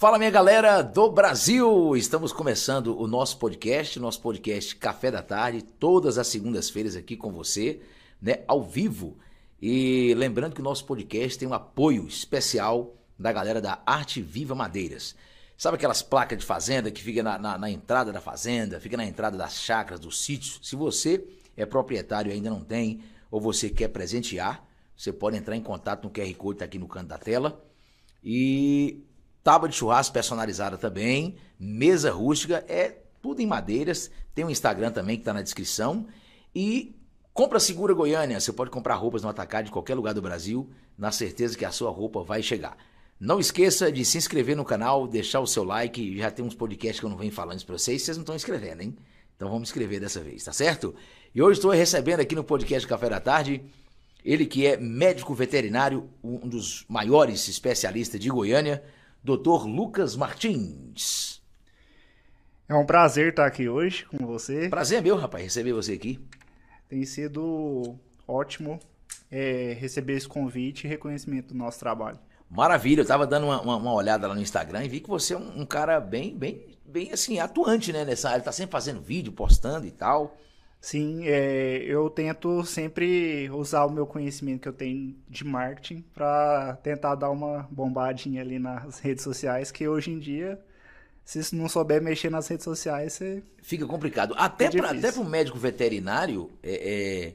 Fala minha galera do Brasil! Estamos começando o nosso podcast, nosso podcast Café da Tarde, todas as segundas-feiras aqui com você, né, ao vivo. E lembrando que o nosso podcast tem um apoio especial da galera da Arte Viva Madeiras. Sabe aquelas placas de fazenda que fica na, na, na entrada da fazenda, fica na entrada das chácaras, dos sítios? Se você é proprietário e ainda não tem, ou você quer presentear, você pode entrar em contato no QR Code tá aqui no canto da tela. E tábua de churrasco personalizada também, mesa rústica, é tudo em madeiras. Tem um Instagram também que está na descrição. E compra segura Goiânia, você pode comprar roupas no atacado de qualquer lugar do Brasil, na certeza que a sua roupa vai chegar. Não esqueça de se inscrever no canal, deixar o seu like. Já tem uns podcasts que eu não venho falando isso para vocês, vocês não estão inscrevendo, hein? Então vamos inscrever dessa vez, tá certo? E hoje estou recebendo aqui no podcast Café da Tarde ele que é médico veterinário, um dos maiores especialistas de Goiânia, Dr. Lucas Martins. É um prazer estar aqui hoje com você. Prazer é meu, rapaz, receber você aqui. Tem sido ótimo é, receber esse convite e reconhecimento do nosso trabalho. Maravilha, eu estava dando uma, uma, uma, olhada lá no Instagram e vi que você é um, um, cara bem, bem, bem assim, atuante, né, nessa área. Tá sempre fazendo vídeo, postando e tal. Sim, é, eu tento sempre usar o meu conhecimento que eu tenho de marketing para tentar dar uma bombadinha ali nas redes sociais, que hoje em dia, se não souber mexer nas redes sociais, você... Fica complicado. Até é para o médico veterinário, é, é,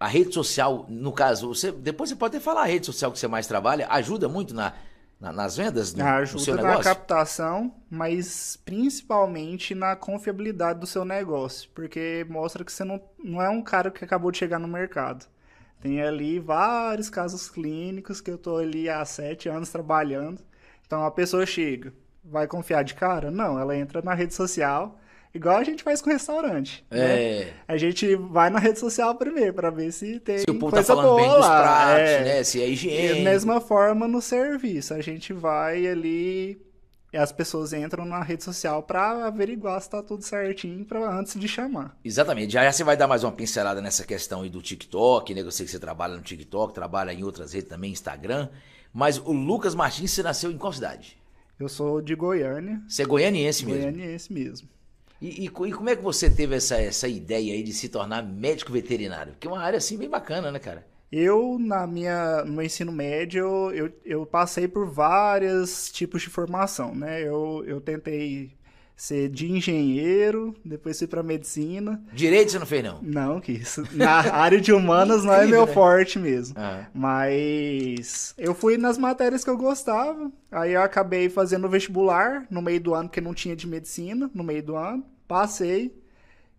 a rede social, no caso, você, depois você pode até falar a rede social que você mais trabalha, ajuda muito na na, nas vendas do, Ajuda do seu negócio? na captação, mas principalmente na confiabilidade do seu negócio, porque mostra que você não, não é um cara que acabou de chegar no mercado. Tem ali vários casos clínicos que eu estou ali há sete anos trabalhando. Então a pessoa chega, vai confiar de cara? Não, ela entra na rede social, Igual a gente faz com restaurante. Né? É. Né? A gente vai na rede social primeiro para ver se tem se o povo tá falando bem dos pratos, é. né? Se é higiene. Da mesma forma no serviço, a gente vai ali e as pessoas entram na rede social para averiguar se tá tudo certinho para antes de chamar. Exatamente. Já, já você vai dar mais uma pincelada nessa questão aí do TikTok, né? Eu sei que você trabalha no TikTok, trabalha em outras redes também, Instagram. Mas o Lucas Martins, você nasceu em qual cidade? Eu sou de Goiânia. Você é goianiense mesmo? Goianiense mesmo. E, e, e, como é que você teve essa, essa ideia aí de se tornar médico veterinário? Que é uma área assim bem bacana, né, cara? Eu, na minha, no meu ensino médio, eu, eu passei por vários tipos de formação, né? Eu, eu tentei ser de engenheiro, depois fui para medicina. Direito você não fez, não? Não, que isso. Na área de humanas não é meu né? forte mesmo. Ah. Mas eu fui nas matérias que eu gostava. Aí eu acabei fazendo vestibular no meio do ano, porque não tinha de medicina no meio do ano. Passei.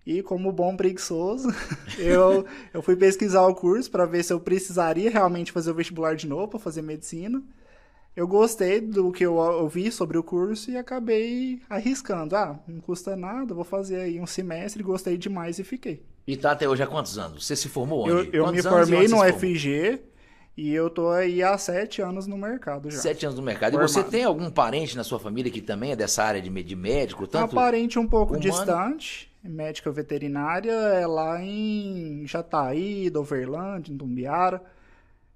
E como bom preguiçoso, eu, eu fui pesquisar o curso para ver se eu precisaria realmente fazer o vestibular de novo para fazer medicina eu gostei do que eu ouvi sobre o curso e acabei arriscando. Ah, não custa nada, vou fazer aí um semestre, gostei demais e fiquei. E tá até hoje há quantos anos? Você se formou onde? Eu, eu me formei no FG e eu tô aí há sete anos no mercado já. Sete anos no mercado. Formado. E você tem algum parente na sua família que também é dessa área de, de médico? Tanto um parente um pouco humano? distante, médica veterinária, é lá em Jataí, Doverlândia, em Tumbiara.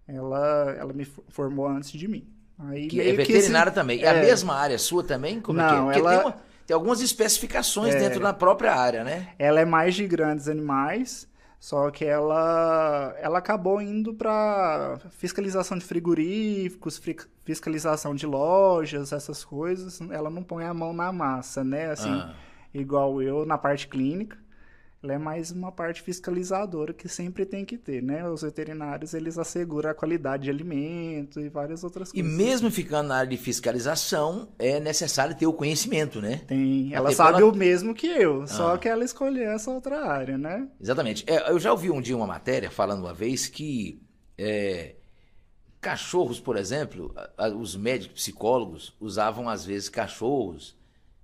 Ela, ela me formou antes de mim. Aí que é veterinária também. É, é, a mesma área sua também? Como Não, é que é? Porque ela... tem, uma, tem, algumas especificações é... dentro da própria área, né? Ela é mais de grandes animais, só que ela, ela acabou indo para fiscalização de frigoríficos, fiscalização de lojas, essas coisas. Ela não põe a mão na massa, né? Assim, ah. igual eu na parte clínica. Ela é mais uma parte fiscalizadora que sempre tem que ter, né? Os veterinários, eles asseguram a qualidade de alimento e várias outras coisas. E mesmo ficando na área de fiscalização, é necessário ter o conhecimento, né? Tem. Ela Até sabe o mesmo que eu, ah. só que ela escolheu essa outra área, né? Exatamente. É, eu já ouvi um dia uma matéria falando uma vez que é, cachorros, por exemplo, os médicos psicólogos usavam às vezes cachorros.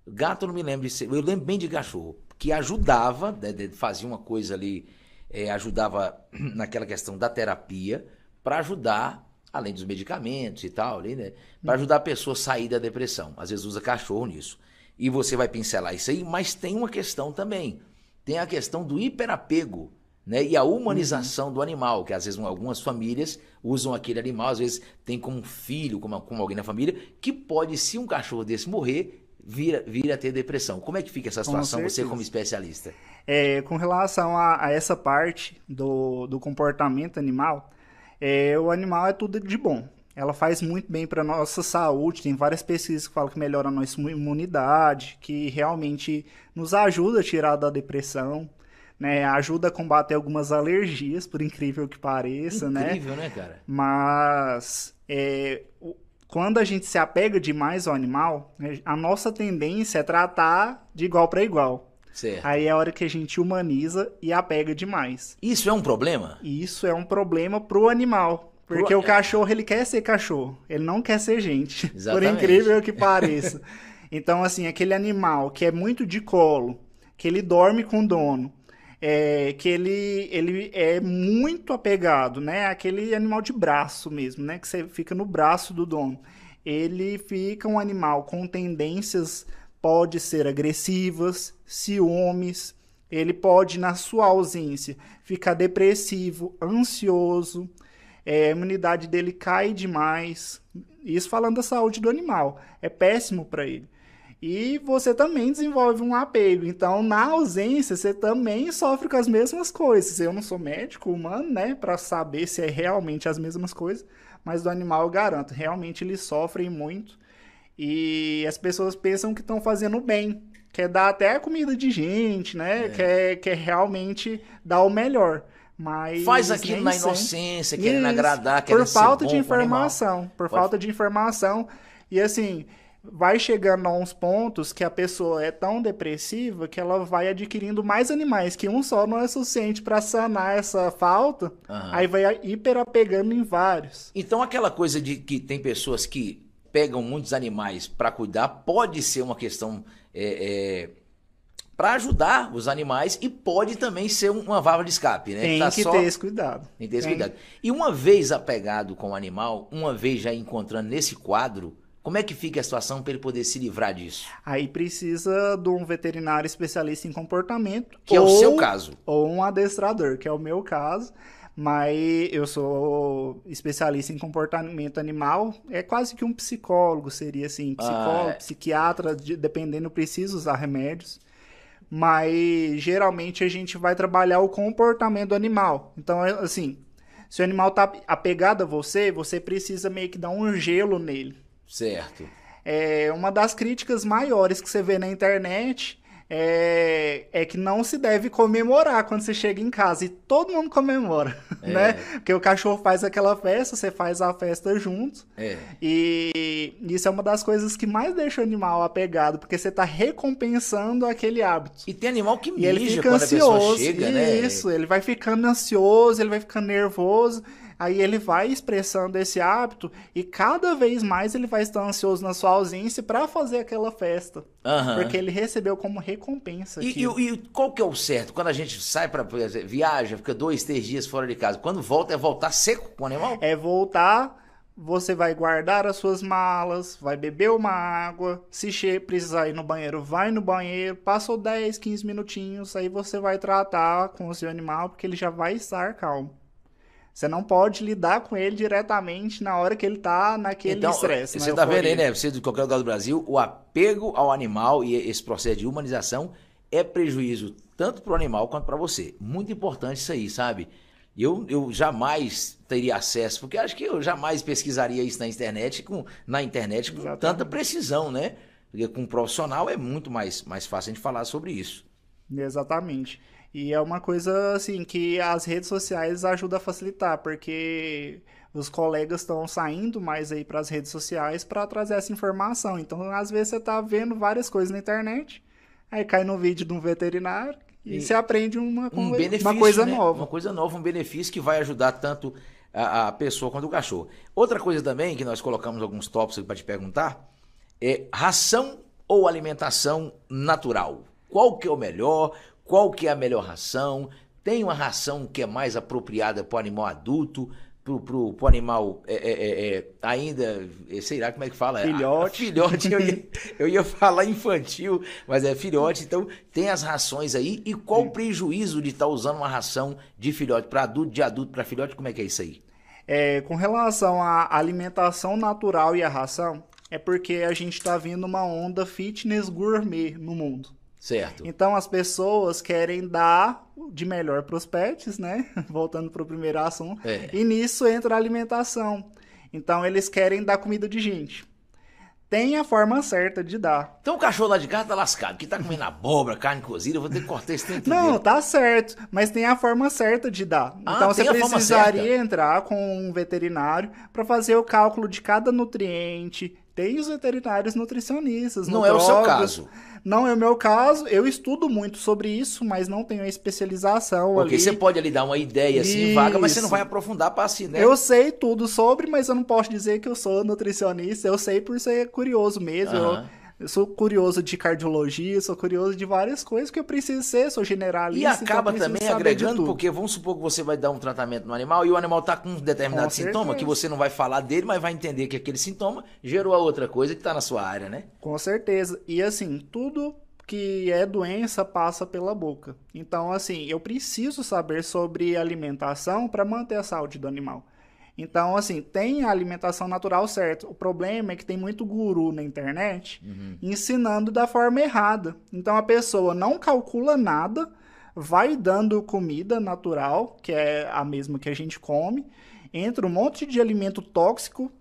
Gato não me lembro de ser. Eu lembro bem de cachorro que ajudava, né, fazia uma coisa ali, é, ajudava naquela questão da terapia, para ajudar, além dos medicamentos e tal, né, para ajudar a pessoa a sair da depressão. Às vezes usa cachorro nisso. E você vai pincelar isso aí, mas tem uma questão também. Tem a questão do hiperapego né? E a humanização uhum. do animal, que às vezes algumas famílias usam aquele animal, às vezes tem como filho, como, como alguém na família, que pode, se um cachorro desse morrer, vir, vir a ter depressão. Como é que fica essa situação, você como especialista? É, com relação a, a, essa parte do, do comportamento animal, é, o animal é tudo de bom. Ela faz muito bem para nossa saúde. Tem várias pesquisas que falam que melhora a nossa imunidade, que realmente nos ajuda a tirar da depressão né? Ajuda a combater algumas alergias, por incrível que pareça, incrível, né? Incrível, né, cara? Mas é, quando a gente se apega demais ao animal, né, a nossa tendência é tratar de igual para igual. Certo. Aí é a hora que a gente humaniza e apega demais. Isso é um problema? Isso é um problema pro animal. Porque pro... o cachorro, ele quer ser cachorro. Ele não quer ser gente. Exatamente. Por incrível que pareça. então, assim, aquele animal que é muito de colo, que ele dorme com o dono, é, que ele, ele é muito apegado, né? Aquele animal de braço mesmo, né? Que você fica no braço do dono. Ele fica um animal com tendências, pode ser agressivas, ciúmes, ele pode, na sua ausência, ficar depressivo, ansioso, é, a imunidade dele cai demais. Isso falando da saúde do animal. É péssimo para ele e você também desenvolve um apego. Então, na ausência, você também sofre com as mesmas coisas. Eu não sou médico humano, né, para saber se é realmente as mesmas coisas, mas do animal eu garanto, realmente eles sofrem muito. E as pessoas pensam que estão fazendo bem, quer dar até comida de gente, né? É. Quer, quer realmente dar o melhor. Mas Faz aquilo na inocência, querendo agradar, querendo Por falta de informação. Por falta de informação. E assim, vai chegando a uns pontos que a pessoa é tão depressiva que ela vai adquirindo mais animais, que um só não é suficiente para sanar essa falta, uhum. aí vai hiperapegando em vários. Então aquela coisa de que tem pessoas que pegam muitos animais para cuidar pode ser uma questão é, é, para ajudar os animais e pode também ser uma válvula de escape, né? Tem tá que só... ter esse cuidado. Tem que ter esse cuidado. E uma vez apegado com o animal, uma vez já encontrando nesse quadro como é que fica a situação para ele poder se livrar disso? Aí precisa de um veterinário especialista em comportamento. Que ou, é o seu caso. Ou um adestrador, que é o meu caso. Mas eu sou especialista em comportamento animal. É quase que um psicólogo, seria assim. Psicólogo, ah, é. psiquiatra, dependendo, precisa usar remédios mas geralmente a gente vai trabalhar o comportamento do animal. Então, é, assim, se o animal tá apegado a você, você precisa meio que dar um gelo nele. Certo. É, uma das críticas maiores que você vê na internet é, é, que não se deve comemorar quando você chega em casa. E todo mundo comemora, é. né? Porque o cachorro faz aquela festa, você faz a festa junto. É. E isso é uma das coisas que mais deixa o animal apegado, porque você está recompensando aquele hábito. E tem animal que mija e ele fica ansioso, chega, né? Isso, ele vai ficando ansioso, ele vai ficando nervoso. Aí ele vai expressando esse hábito e cada vez mais ele vai estar ansioso na sua ausência para fazer aquela festa. Uhum. Porque ele recebeu como recompensa. E, e, e, qual que é o certo? Quando a gente sai para viaja, fica dois, três dias fora de casa. Quando volta, é voltar seco com o animal? É voltar você vai guardar as suas malas, vai beber uma água, se precisar ir no banheiro, vai no banheiro, passou 10, 15 minutinhos, aí você vai tratar com o seu animal, porque ele já vai estar calmo. Você não pode lidar com ele diretamente na hora que ele tá naquele então, estresse. Você tá vendo aí, né? Você de qualquer lugar do Brasil, o apego ao animal e esse processo de humanização é prejuízo tanto para o animal quanto para você. Muito importante isso aí, sabe? Eu, eu jamais teria acesso, porque acho que eu jamais pesquisaria isso na internet com, na internet com Exatamente. tanta precisão, né? Porque com um profissional é muito mais, mais fácil a gente falar sobre isso. Exatamente. E é uma coisa assim que as redes sociais ajudam a facilitar, porque os colegas estão saindo mais aí para as redes sociais para trazer essa informação. Então, às vezes você está vendo várias coisas na internet, aí cai no vídeo de um veterinário e, e você aprende uma, um uma coisa né? nova. Uma coisa nova, um benefício que vai ajudar tanto a, a pessoa quanto o cachorro. Outra coisa também que nós colocamos alguns tópicos para te perguntar é ração ou alimentação natural. Qual que é o melhor? Qual que é a melhor ração, tem uma ração que é mais apropriada para o animal adulto, pro, pro, pro animal é, é, é, é ainda, é, sei lá como é que fala. Filhote. filhote, eu ia, eu ia falar infantil, mas é filhote. Então, tem as rações aí. E qual o prejuízo de estar tá usando uma ração de filhote para adulto, de adulto para filhote? Como é que é isso aí? É, com relação à alimentação natural e à ração, é porque a gente está vendo uma onda fitness gourmet no mundo. Certo. Então as pessoas querem dar de melhor para os pets, né? Voltando para o primeiro assunto. É. E nisso entra a alimentação. Então eles querem dar comida de gente. Tem a forma certa de dar. Então o cachorro lá de casa tá lascado, que tá comendo abóbora, carne cozida, eu vou ter que cortar esse tempo Não, dele. tá certo, mas tem a forma certa de dar. Ah, então você precisaria entrar com um veterinário para fazer o cálculo de cada nutriente, tem os veterinários nutricionistas. Não é o seu caso. Não é o meu caso. Eu estudo muito sobre isso, mas não tenho a especialização Porque ali. você pode ali dar uma ideia assim, isso. vaga, mas você não vai aprofundar para assim, né? Eu sei tudo sobre, mas eu não posso dizer que eu sou nutricionista. Eu sei por ser curioso mesmo. Uhum. Eu, eu sou curioso de cardiologia, sou curioso de várias coisas que eu preciso ser, sou generalista. E então acaba então também agregando, porque vamos supor que você vai dar um tratamento no animal e o animal está com um determinado com sintoma que você não vai falar dele, mas vai entender que aquele sintoma gerou a outra coisa que está na sua área, né? Com certeza. E assim, tudo que é doença passa pela boca. Então, assim, eu preciso saber sobre alimentação para manter a saúde do animal. Então, assim, tem a alimentação natural certo. O problema é que tem muito guru na internet uhum. ensinando da forma errada. Então, a pessoa não calcula nada, vai dando comida natural, que é a mesma que a gente come, entra um monte de alimento tóxico.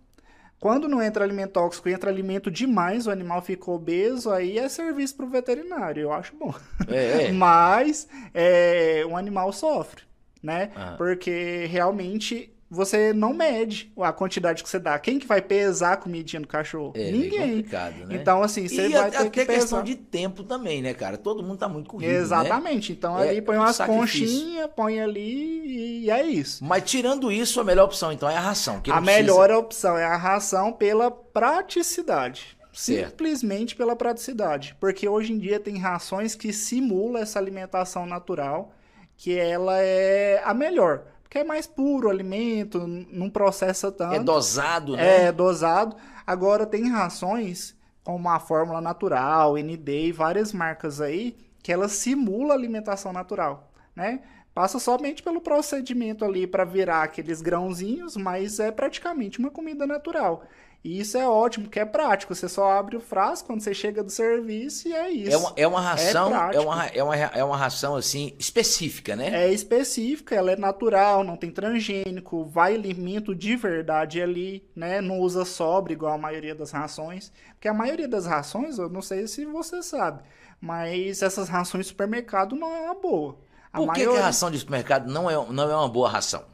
Quando não entra alimento tóxico, entra alimento demais, o animal fica obeso, aí é serviço para o veterinário, eu acho bom. É, é. Mas é, o animal sofre, né? Ah. Porque realmente você não mede a quantidade que você dá. Quem que vai pesar a comidinha do cachorro? É, Ninguém. Né? Então, assim, você e vai ter que pesar. questão de tempo também, né, cara? Todo mundo tá muito corrido, né? Exatamente. Né? Então, é, ali põe umas conchinhas, põe ali e é isso. Mas tirando isso, a melhor opção, então, é a ração. a precisa... melhor opção é a ração pela praticidade. Certo. Simplesmente pela praticidade. Porque hoje em dia tem rações que simulam essa alimentação natural, que ela é a melhor porque é mais puro o alimento, não processa tanto. É dosado, né? É, dosado. Agora tem rações como a Fórmula Natural, ND e várias marcas aí que ela simula a alimentação natural, né? Passa somente pelo procedimento ali para virar aqueles grãozinhos, mas é praticamente uma comida natural. E isso é ótimo, porque é prático. Você só abre o frasco quando você chega do serviço e é isso. É uma, é uma ração, é, é, uma, é, uma, é uma ração assim específica, né? É específica, ela é natural, não tem transgênico, vai alimento de verdade ali, né? Não usa sobre igual a maioria das rações. Porque a maioria das rações, eu não sei se você sabe, mas essas rações de supermercado não é uma boa. A Por que, maioria... que a ração de supermercado não é, não é uma boa ração?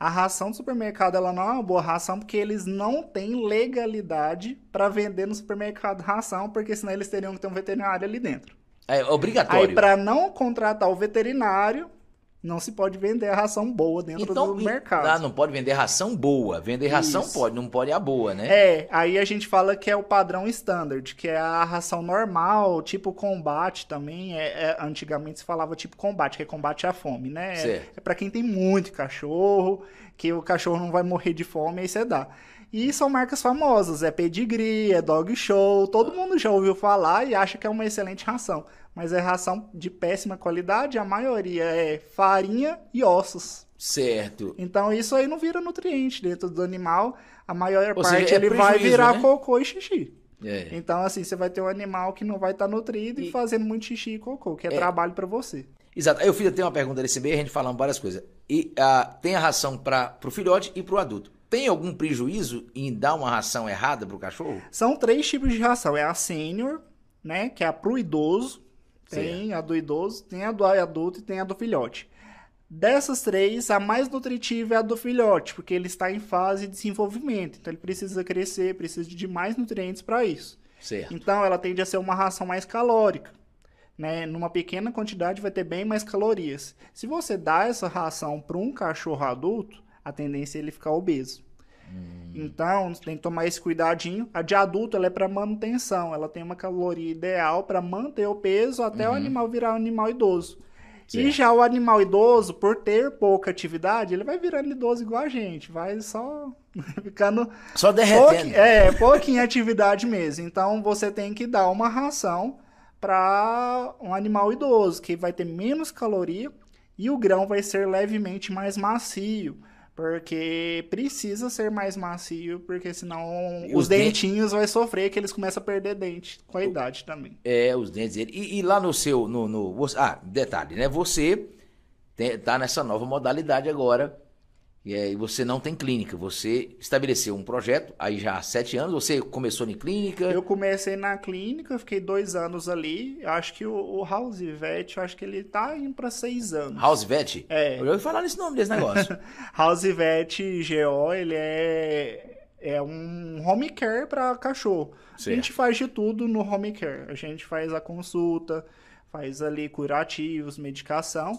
A ração do supermercado ela não é uma boa ração porque eles não têm legalidade para vender no supermercado ração, porque senão eles teriam que ter um veterinário ali dentro. É obrigatório. Aí para não contratar o veterinário, não se pode vender a ração boa dentro então, do mercado. Ah, não pode vender ração boa. Vender ração Isso. pode, não pode a boa, né? É, aí a gente fala que é o padrão standard, que é a ração normal, tipo combate também. É, é antigamente se falava tipo combate, que é combate à fome, né? É, é para quem tem muito cachorro, que o cachorro não vai morrer de fome, aí você dá. E são marcas famosas, é Pedigree, é Dog Show, todo mundo já ouviu falar e acha que é uma excelente ração mas é ração de péssima qualidade, a maioria é farinha e ossos. Certo. Então isso aí não vira nutriente dentro do animal, a maior Ou parte seja, é ele vai virar né? cocô e xixi. É. Então, assim, você vai ter um animal que não vai estar tá nutrido e... e, fazendo muito xixi e cocô, que é, é. trabalho para você. Exato. Aí eu fiz até uma pergunta desse meio, a gente falando várias coisas. E uh, tem a ração para o filhote e para o adulto. Tem algum prejuízo em dar uma ração errada para o cachorro? São três tipos de ração. É a sênior, né, que é a pro idoso, tem a do idoso, tem a do adulto e tem a do filhote. Dessas três, a mais nutritiva é a do filhote, porque ele está em fase de desenvolvimento. Então, ele precisa crescer, precisa de mais nutrientes para isso. Certo. Então, ela tende a ser uma ração mais calórica. Né? Numa pequena quantidade, vai ter bem mais calorias. Se você dá essa ração para um cachorro adulto, a tendência é ele ficar obeso. Hum. Então, tem que tomar esse cuidadinho. A de adulto ela é para manutenção, ela tem uma caloria ideal para manter o peso até uhum. o animal virar um animal idoso. Certo. E já o animal idoso, por ter pouca atividade, ele vai virando idoso igual a gente, vai só ficando. Só derretendo. Pouqui, é, pouquinha atividade mesmo. Então você tem que dar uma ração para um animal idoso, que vai ter menos caloria e o grão vai ser levemente mais macio. Porque precisa ser mais macio, porque senão os, os dentinhos vai sofrer, que eles começam a perder dente com a idade também. É, os dentes dele. E, e, lá no seu. No, no, ah, detalhe, né? Você tem, tá nessa nova modalidade agora e aí você não tem clínica, você estabeleceu um projeto, aí já há sete anos, você começou em clínica? Eu comecei na clínica, fiquei dois anos ali, acho que o, o House Vet, acho que ele tá indo para seis anos. House Vet? É. Eu ouvi falar nesse nome desse negócio. House Vet GO, ele é, é um home care para cachorro. Certo. A gente faz de tudo no home care, a gente faz a consulta, faz ali curativos, medicação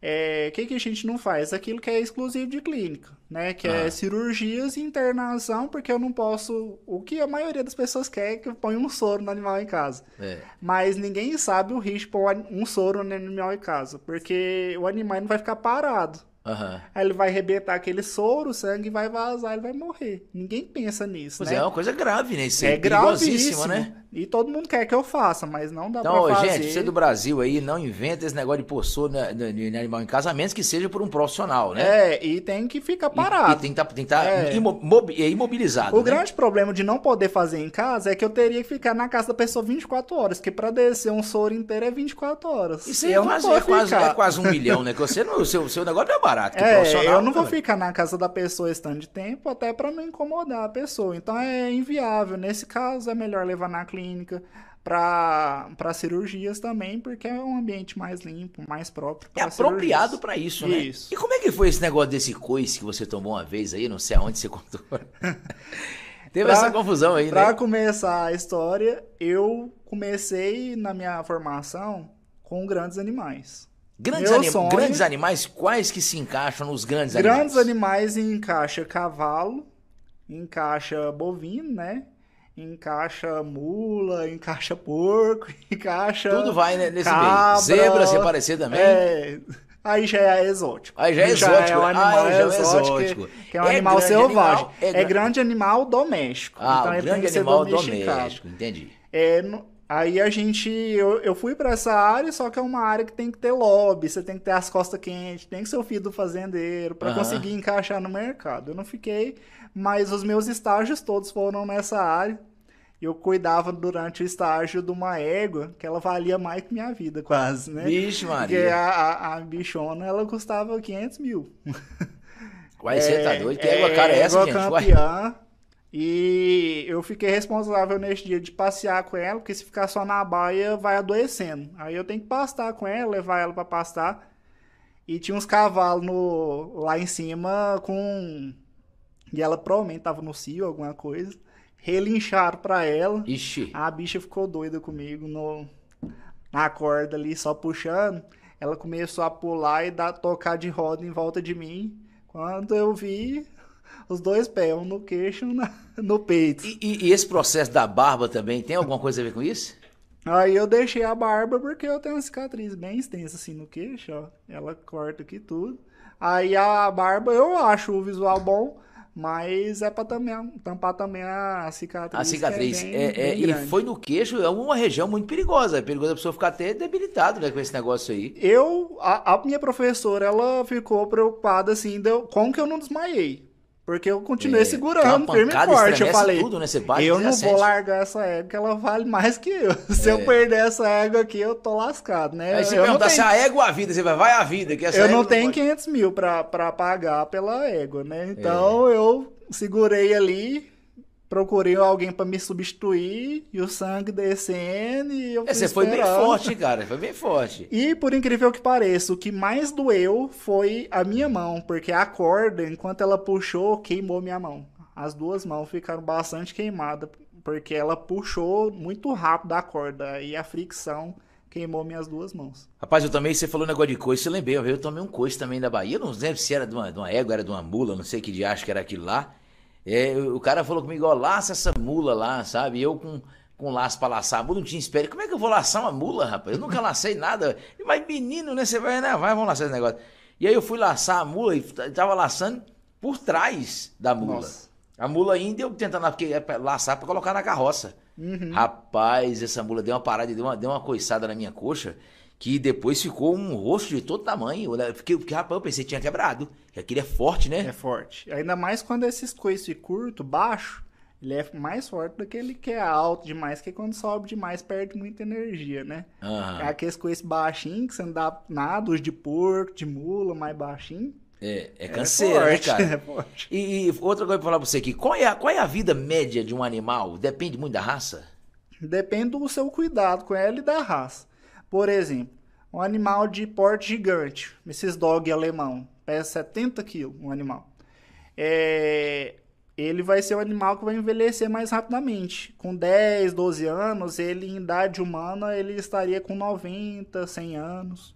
é, que, que a gente não faz? Aquilo que é exclusivo de clínica, né? Que é ah. é cirurgias e internação, porque eu não posso. O que a maioria das pessoas quer é que eu ponha um soro no animal em casa. É. Mas ninguém sabe o risco de pôr um soro no animal em casa, porque o animal não vai ficar parado. Uhum. Aí ele vai arrebentar aquele soro, o sangue vai vazar, ele vai morrer. Ninguém pensa nisso, pois né? é, uma coisa grave, né? Isso é, é gravíssimo, né? E todo mundo quer que eu faça, mas não dá então, pra fazer. Então, gente, você é do Brasil aí, não inventa esse negócio de pôr soro de animal em casamentos que seja por um profissional, né? É, e tem que ficar parado. E, e tem que estar tá, tá é. é. imobilizado, O né? grande problema de não poder fazer em casa é que eu teria que ficar na casa da pessoa 24 horas, porque pra descer um soro inteiro é 24 horas. Isso é, quase, é, quase, é quase um milhão, né? Que você, o, seu, seu negócio é barato, que é, eu não vou ficar na casa da pessoa esse tanto de tempo, até para não incomodar a pessoa. Então é inviável. Nesse caso, é melhor levar na clínica para cirurgias também, porque é um ambiente mais limpo, mais próprio. É apropriado para isso, né? Isso. E como é que foi esse negócio desse coice que você tomou uma vez aí? Não sei aonde você contou. Teve pra, essa confusão aí, pra né? Para começar a história, eu comecei na minha formação com grandes animais. Grandes, anim... sonho... grandes animais, quais que se encaixam nos grandes, grandes animais? Grandes animais encaixa cavalo, encaixa bovino, né? Encaixa mula, encaixa porco, encaixa. Tudo vai né, nesse cabra, meio. Zebra se aparecer também. É. Aí já é exótico. Aí já é exótico. Já é um né? animal ah, exótico, é exótico. Que, que é um é animal selvagem. Animal, é, é, grande animal doméstico. Ah, então, grande animal doméstico, entendi. É, Aí a gente. Eu, eu fui para essa área, só que é uma área que tem que ter lobby, você tem que ter as costas quentes, tem que ser o filho do fazendeiro, para uhum. conseguir encaixar no mercado. Eu não fiquei, mas os meus estágios todos foram nessa área. Eu cuidava durante o estágio de uma égua, que ela valia mais que minha vida, quase, né? Vixe, Maria. Porque a, a, a bichona, ela custava 500 mil. Uai, é, você tá doido? Que égua cara é essa, égua gente? campeã. Uai. E eu fiquei responsável neste dia de passear com ela, porque se ficar só na baia vai adoecendo. Aí eu tenho que pastar com ela, levar ela para pastar. E tinha uns cavalos no, lá em cima com. E ela provavelmente tava no cio, alguma coisa. Relincharam pra ela. Ixi. A bicha ficou doida comigo no, na corda ali, só puxando. Ela começou a pular e dar, tocar de roda em volta de mim. Quando eu vi, os dois pés, um no queixo e um no peito. E, e, e, esse processo da barba também tem alguma coisa a ver com isso? Aí eu deixei a barba porque eu tenho uma cicatriz bem extensa assim no queixo, ó. Ela corta aqui tudo. Aí a barba eu acho o visual bom, mas é pra também, tampar também a cicatriz. A cicatriz. É bem, é, é, e foi no queixo, é uma região muito perigosa. É perigoso a pessoa ficar até debilitada né, com esse negócio aí. Eu, a, a minha professora, ela ficou preocupada assim, deu, como que eu não desmaiei? Porque eu continuei é, segurando firme e forte. Eu falei, tudo, né? eu não vou largar essa égua, que ela vale mais que eu. Se é. eu perder essa égua aqui, eu tô lascado, né? Aí você eu pergunta tenho... se a égua ou a vida, você vai, vai a vida. Que essa eu não tenho pode... 500 mil pra, pra pagar pela égua, né? Então é. eu segurei ali, procurei alguém para me substituir e o sangue descendo e eu é, Você foi bem forte, cara, foi bem forte. E por incrível que pareça, o que mais doeu foi a minha mão, porque a corda, enquanto ela puxou, queimou minha mão. As duas mãos ficaram bastante queimadas, porque ela puxou muito rápido a corda e a fricção queimou minhas duas mãos. Rapaz, eu também, você falou negócio de coice, você lembrei, eu tomei um coice também da Bahia, não lembro se era de uma, de uma égua, era de uma mula, não sei que de acho que era aquilo lá. É, o cara falou comigo, ó, laça essa mula lá, sabe? Eu com com laço pra laçar a mula, não tinha espere. Como é que eu vou laçar uma mula, rapaz? Eu nunca lacei nada. Mas menino, né? Você vai, né? Vai, vamos laçar esse negócio. E aí eu fui laçar a mula e tava laçando por trás da mula. Nossa. A mula ainda eu tentando laçar para colocar na carroça. Uhum. Rapaz, essa mula deu uma parada, deu uma, deu uma coiçada na minha coxa que depois ficou um rosto de todo tamanho. Eu fiquei, porque, rapaz, eu pensei que tinha quebrado. Aquele é forte, né? É forte. Ainda mais quando esses coices curto, baixo, ele é mais forte do que ele que é alto demais, que quando sobe demais perde muita energia, né? Uhum. É aqueles coices baixinhos que você não dá nada, os de porco, de mula, mais baixinho. É, é canseiro, é forte, né, cara? É forte. E, e, outra coisa pra falar pra você aqui, qual é, a, qual é a vida média de um animal? Depende muito da raça? Depende do seu cuidado com ela e da raça. Por exemplo, um animal de porte gigante, esses dog alemão, pesa 70 quilos, um animal. É, ele vai ser um animal que vai envelhecer mais rapidamente. Com 10, 12 anos, ele em idade humana, ele estaria com 90, 100 anos.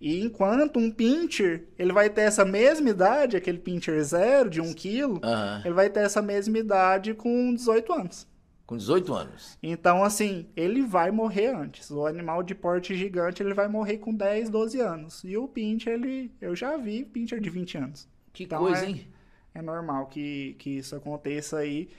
E enquanto um pincher, ele vai ter essa mesma idade, aquele pincher zero, de 1 quilo, uhum. ele vai ter essa mesma idade com 18 anos. Com 18 anos. Então, assim, ele vai morrer antes. O animal de porte gigante, ele vai morrer com 10, 12 anos. E o pincher, ele, eu já vi pincher de 20 anos. Que então, coisa, é, hein? é normal que, que isso aconteça aí.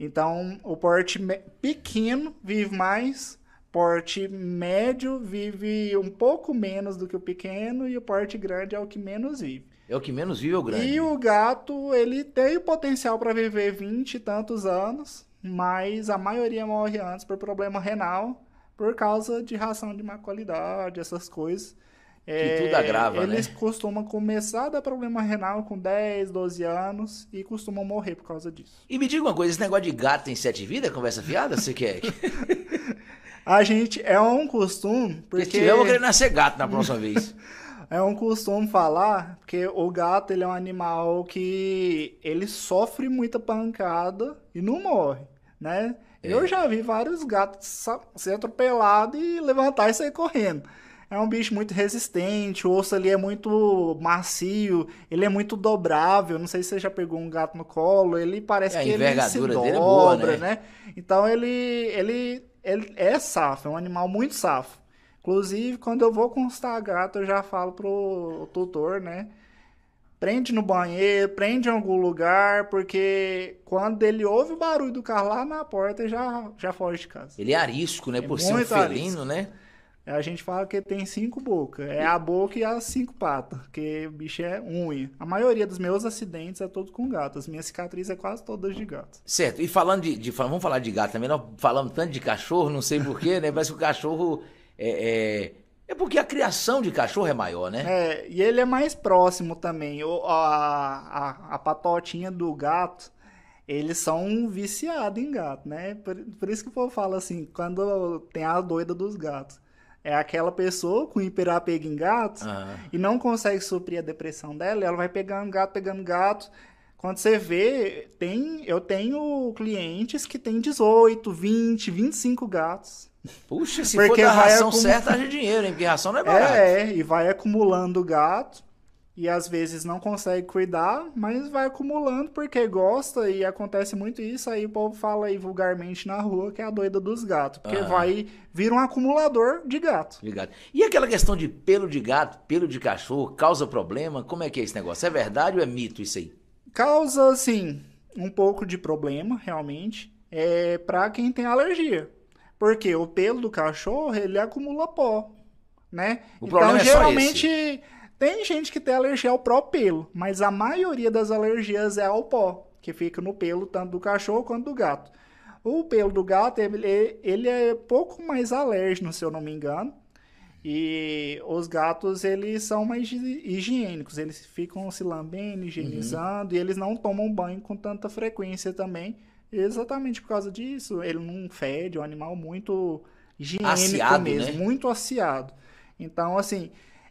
Então, o porte pequeno vive mais, porte médio vive um pouco menos do que o pequeno e o porte grande é o que menos vive. É o que menos vive é o grande. E o gato, ele tem o potencial para viver 20 e tantos anos, mas a maioria morre antes por problema renal, por causa de ração de má qualidade, essas coisas. Que é, tudo agrava, eles né? costumam começar a dar problema renal com 10, 12 anos e costumam morrer por causa disso. E me diga uma coisa, esse negócio de gato tem sete vidas, conversa fiada, você quer? a gente, é um costume, porque... Se tiver, eu vou querer nascer gato na próxima vez. É um costume falar, porque o gato, ele é um animal que ele sofre muita pancada e não morre, né? É. Eu já vi vários gatos ser atropelados e levantar e sair correndo é um bicho muito resistente, o osso ali é muito macio, ele é muito dobrável. Não sei se você já pegou um gato no colo, ele parece é, que ele se dobra, é boa, né? né? Então ele, ele, ele é safo, é um animal muito safo. Inclusive, quando eu vou constar gato, eu já falo pro tutor, né? Prende no banheiro, prende em algum lugar, porque quando ele ouve o barulho do carro lá na porta, já, já foge de casa. Ele é arisco, né? É Por ser um felino, arisco. né? A gente fala que tem cinco bocas. É a boca e as cinco patas, porque o bicho é unha. A maioria dos meus acidentes é todo com gato. As minhas cicatrizes é quase todas de gato. Certo. E falando de, de vamos falar de gato também. Nós falamos tanto de cachorro, não sei porquê, né? Parece que o cachorro é, é... É porque a criação de cachorro é maior, né? É, e ele é mais próximo também. O, a, a, a patotinha do gato, eles são viciados em gato, né? Por, por isso que o povo fala assim, quando tem a doida dos gatos é aquela pessoa com hiperapego em gatos uhum. e não consegue suprir a depressão dela, ela vai pegando gato, pegando gato. Quando você vê, tem, eu tenho clientes que têm 18, 20, 25 gatos. Puxa, se Porque for da ração acum... certa, haja dinheiro, hein? Porque ração não é barato. É, e vai acumulando gato e às vezes não consegue cuidar, mas vai acumulando porque gosta e acontece muito isso. Aí o povo fala aí vulgarmente na rua que é a doida dos gatos, porque uhum. vai vir um acumulador de gato. de gato. E aquela questão de pelo de gato, pelo de cachorro, causa problema? Como é que é esse negócio? É verdade ou é mito isso aí? Causa, sim, um pouco de problema, realmente, é para quem tem alergia. Porque o pelo do cachorro, ele acumula pó, né? O então, é geralmente tem gente que tem alergia ao próprio pelo, mas a maioria das alergias é ao pó, que fica no pelo tanto do cachorro quanto do gato. O pelo do gato, ele, ele é pouco mais alérgico, se eu não me engano. E os gatos, eles são mais higiênicos. Eles ficam se lambendo, higienizando. Uhum. E eles não tomam banho com tanta frequência também. Exatamente por causa disso. Ele não fede, é um animal muito higiênico aciado, mesmo. Né? Muito aciado. Então, assim,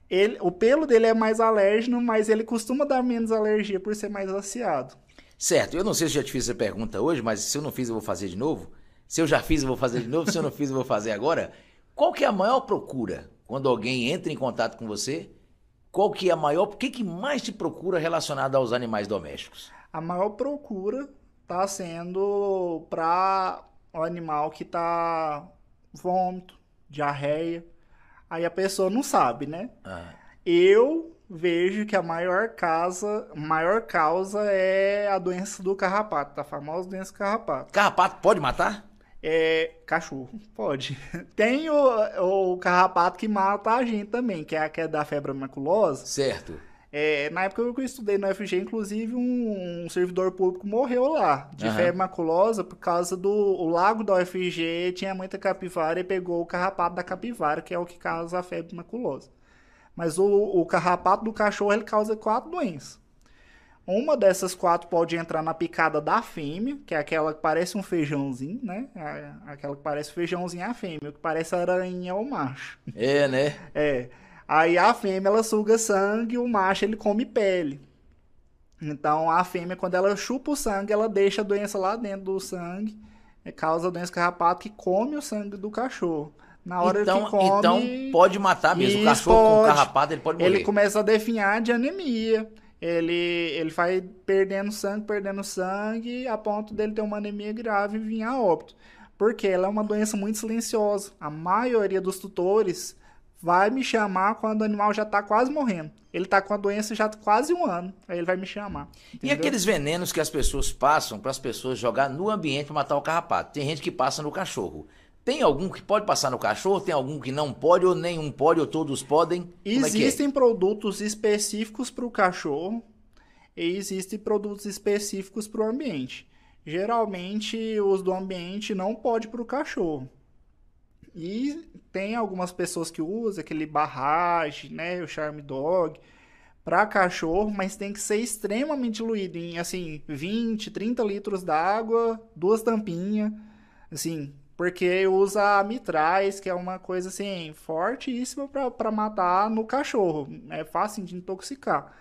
ele, o pelo dele é mais alérgeno, mas ele costuma dar menos alergia por ser mais aciado. Certo, eu não sei se já te fiz essa pergunta hoje, mas se eu não fiz, eu vou fazer de novo. Se eu já fiz, eu vou fazer de novo. Se eu não fiz, eu vou fazer agora. Qual que é a maior procura quando alguém entra em contato com você? Qual que é a maior, o que, que mais te procura relacionado aos animais domésticos? A maior procura está sendo para o animal que tá vômito, diarreia. Aí a pessoa não sabe, né? Ah. Eu vejo que a maior causa, maior causa é a doença do carrapato, a famosa doença do carrapato. Carrapato pode matar? É, cachorro, pode. Tem o, o carrapato que mata a gente também, que é a que é da febre maculosa. Certo. É, na época que eu estudei no FG, inclusive, um, um servidor público morreu lá, de uhum. febre maculosa, por causa do o lago da UFG, tinha muita capivara e pegou o carrapato da capivara, que é o que causa a febre maculosa. Mas o, o carrapato do cachorro, ele causa quatro doenças. Uma dessas quatro pode entrar na picada da fêmea, que é aquela que parece um feijãozinho, né? Aquela que parece feijãozinho é a fêmea, o que parece aranha é o macho. É, né? É. Aí a fêmea ela suga sangue e o macho ele come pele. Então a fêmea, quando ela chupa o sangue, ela deixa a doença lá dentro do sangue, causa a doença carrapato que come o sangue do cachorro. Na hora então, que come. Então pode matar mesmo. O cachorro pode. com carrapato ele pode morrer. Ele começa a definhar de anemia ele, ele vai perdendo sangue, perdendo sangue, a ponto dele ter uma anemia grave e vir a óbito. Porque ela é uma doença muito silenciosa. A maioria dos tutores vai me chamar quando o animal já está quase morrendo. Ele está com a doença já há quase um ano, aí ele vai me chamar. Entendeu? E aqueles venenos que as pessoas passam para as pessoas jogar no ambiente para matar o carrapato? Tem gente que passa no cachorro. Tem algum que pode passar no cachorro? Tem algum que não pode, ou nenhum pode, ou todos podem? É é? Existem é é? produtos específicos para o cachorro e existem produtos específicos para o ambiente. Geralmente, os do ambiente não pode para o cachorro. E tem algumas pessoas que usam aquele barragem, né, o Charm Dog, para cachorro, mas tem que ser extremamente diluído em, assim, 20, 30 litros d'água, duas tampinhas, assim, porque usa mitrais, que é uma coisa assim, fortíssima para matar no cachorro. É fácil de intoxicar.